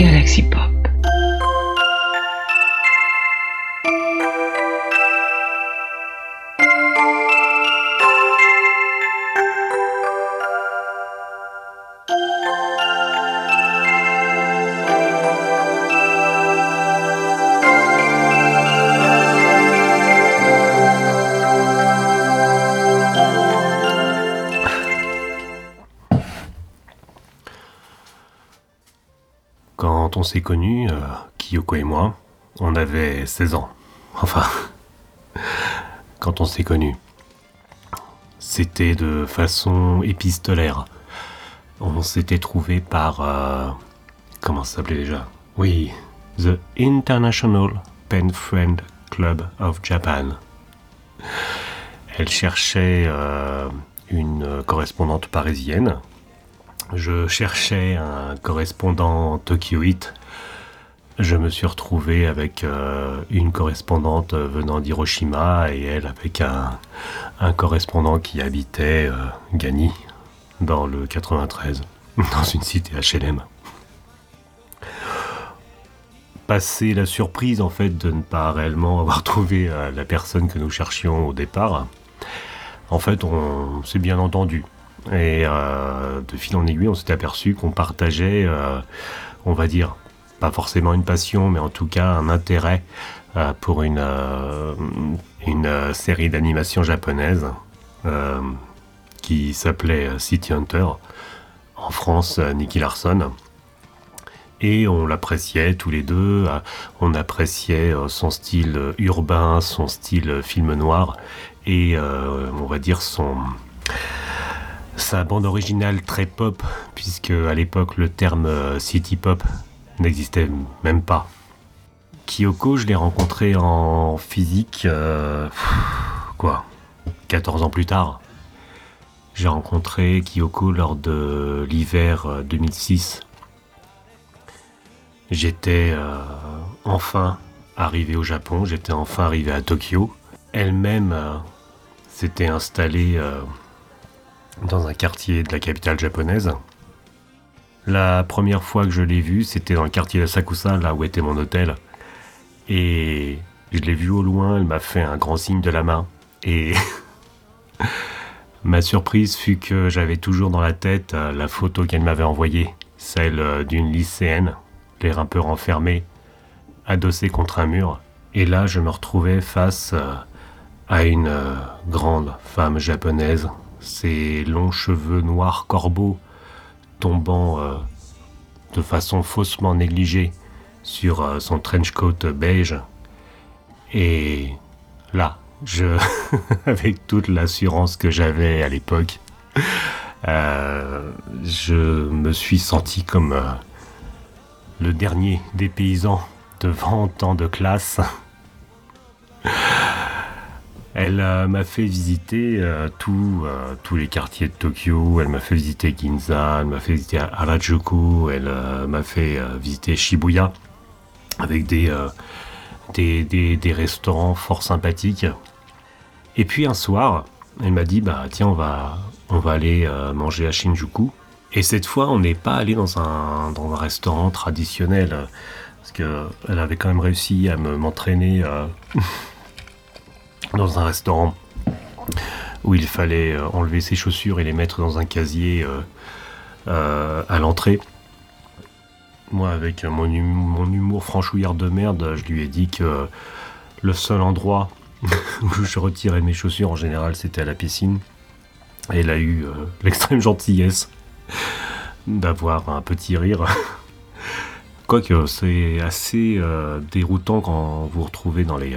Galaxy Pop. On s'est connus, euh, Kyoko et moi, on avait 16 ans. Enfin, quand on s'est connus. C'était de façon épistolaire. On s'était trouvé par... euh, comment ça s'appelait déjà? Oui, The International Pen Friend Club of Japan. Elle cherchait euh, une correspondante parisienne je cherchais un correspondant tokyoïte. Je me suis retrouvé avec euh, une correspondante venant d'Hiroshima et elle avec un, correspondant qui habitait euh, Gagny, dans le 93, dans une cité HLM. Passé la surprise en fait de ne pas réellement avoir trouvé euh, la personne que nous cherchions au départ, en fait on s'est bien entendu. Et euh, de fil en aiguille, on s'est aperçu qu'on partageait, euh, on va dire, pas forcément une passion, mais en tout cas un intérêt euh, pour une, une série d'animation japonaise qui s'appelait City Hunter. En France, Nicky Larson. Et on l'appréciait tous les deux. On appréciait son style urbain, son style film noir et on va dire son sa bande originale très pop, puisque à l'époque le terme euh, city pop n'existait même pas. Kyoko, je l'ai rencontré en physique, euh, quoi, 14 ans plus tard. J'ai rencontré Kyoko lors de l'hiver euh, 2006. J'étais euh, enfin arrivé au Japon, j'étais enfin arrivé à Tokyo. Elle-même s'était installée dans un quartier de la capitale japonaise. La première fois que je l'ai vue, c'était dans le quartier de Sakusa, là où était mon hôtel. Et je l'ai vue au loin, elle m'a fait un grand signe de la main. Et ma surprise fut que j'avais toujours dans la tête euh, la photo qu'elle m'avait envoyée, celle euh, d'une lycéenne, l'air un peu renfermée, adossée contre un mur. Et là, je me retrouvais face euh, à une grande femme japonaise, ses longs cheveux noirs corbeaux tombant euh, de façon faussement négligée sur euh, son trench coat beige. Et là, je, avec toute l'assurance que j'avais à l'époque, euh, je me suis senti comme le dernier des paysans devant tant de classes. Elle euh, m'a fait visiter euh, euh, tous les quartiers de Tokyo. Elle m'a fait visiter Ginza, elle m'a fait visiter Harajuku, elle m'a fait visiter Shibuya avec des, restaurants fort sympathiques. Et puis un soir, elle m'a dit bah tiens on va aller manger à Shinjuku. Et cette fois on n'est pas allé dans un restaurant traditionnel parce que elle avait quand même réussi à me m'entraîner. dans un restaurant où il fallait euh, enlever ses chaussures et les mettre dans un casier euh, euh, à l'entrée. Moi, avec mon, hum- mon humour franchouillard de merde, je lui ai dit que le seul endroit où je retirais mes chaussures, en général, c'était à la piscine. Et elle a eu l'extrême gentillesse d'avoir un petit rire. Quoique, c'est assez déroutant quand vous vous retrouvez dans les,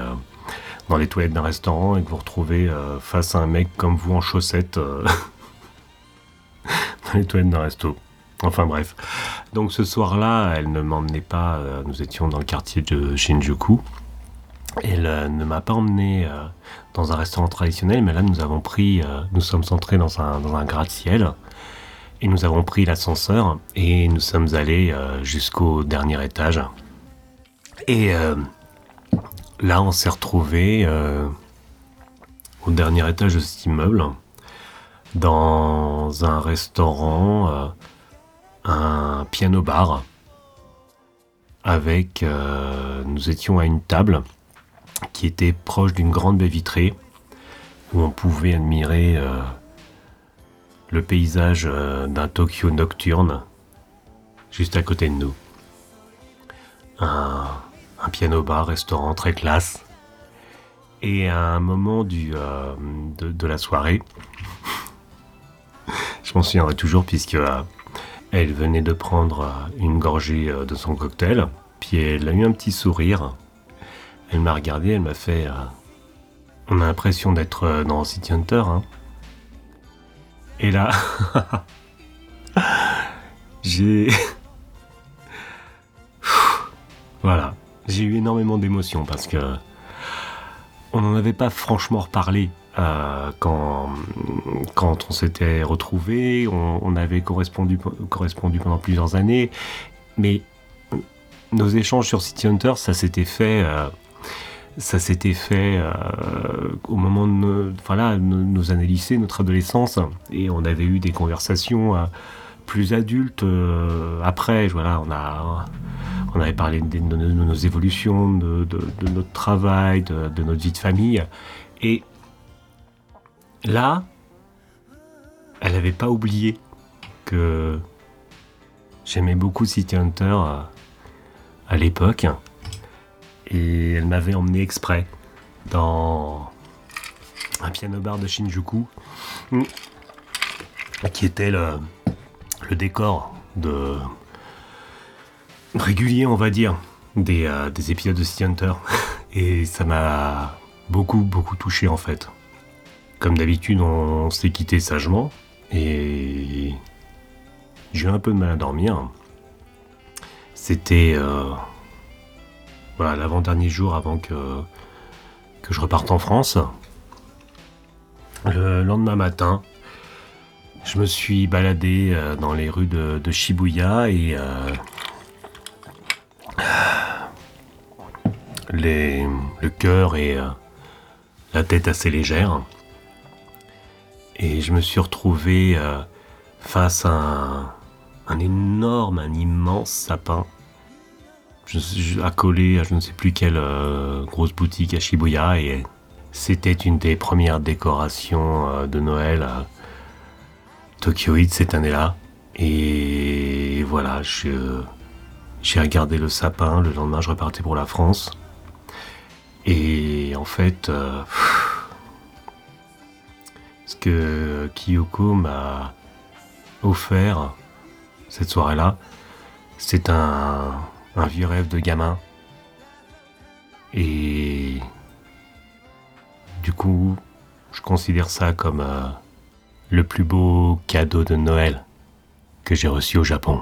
dans les toilettes d'un restaurant et que vous retrouvez euh, face à un mec comme vous en chaussettes euh, dans les toilettes d'un resto. Enfin bref. Donc ce soir-là, elle ne m'emmenait pas, euh, nous étions dans le quartier de Shinjuku. Elle ne m'a pas emmené dans un restaurant traditionnel, mais là nous avons pris, nous sommes entrés dans un, dans un gratte-ciel et nous avons pris l'ascenseur et nous sommes allés jusqu'au dernier étage. Et là, on s'est retrouvé euh, au dernier étage de cet immeuble, dans un restaurant, euh, un piano bar. avec... Euh, nous étions à une table qui était proche d'une grande baie vitrée où on pouvait admirer le paysage d'un Tokyo nocturne juste à côté de nous. Piano-bar, restaurant très classe. Et à un moment du, de, la soirée, je m'en souviendrai toujours puisque elle venait de prendre euh, une gorgée euh, de son cocktail, puis elle a eu un petit sourire. Elle m'a regardé, elle m'a fait. Euh, on a l'impression d'être dans City Hunter. Hein. Et là, j'ai. j'ai eu énormément d'émotions parce que on n'en avait pas franchement reparlé euh, quand, quand on s'était retrouvés, on, avait correspondu, correspondu pendant plusieurs années, mais nos échanges sur City Hunter, ça s'était fait, euh, ça s'était fait euh, au moment de nos, voilà, nos, années lycée, notre adolescence, et on avait eu des conversations plus adultes après. Voilà, on a, on avait parlé de, nos évolutions, de, de, notre travail, de, notre vie de famille, et Là, elle n'avait pas oublié que j'aimais beaucoup City Hunter euh, à, l'époque. Et elle m'avait emmené exprès dans un piano bar de Shinjuku, qui était le, décor de régulier, on va dire, des, euh, des épisodes de City Hunter. Et ça m'a beaucoup, beaucoup touché en fait. Comme d'habitude, on s'est quitté sagement et j'ai eu un peu de mal à dormir. C'était euh, l'avant-dernier jour avant que je reparte en France. Le lendemain matin, je me suis baladé euh, dans les rues de, Shibuya et euh, le cœur et la tête assez légère. Et je me suis retrouvé euh, face à un, énorme, un immense sapin, je, accolé à je ne sais plus quelle euh, grosse boutique à Shibuya. Et c'était une des premières décorations euh, de Noël à Tokyoïde cette année-là. Et voilà, j'ai regardé le sapin. Le lendemain, je repartais pour la France. Et en fait, que Kyoko m'a offert cette soirée-là, c'est un, vieux rêve de gamin. Et du coup, je considère ça comme euh, le plus beau cadeau de Noël que j'ai reçu au Japon.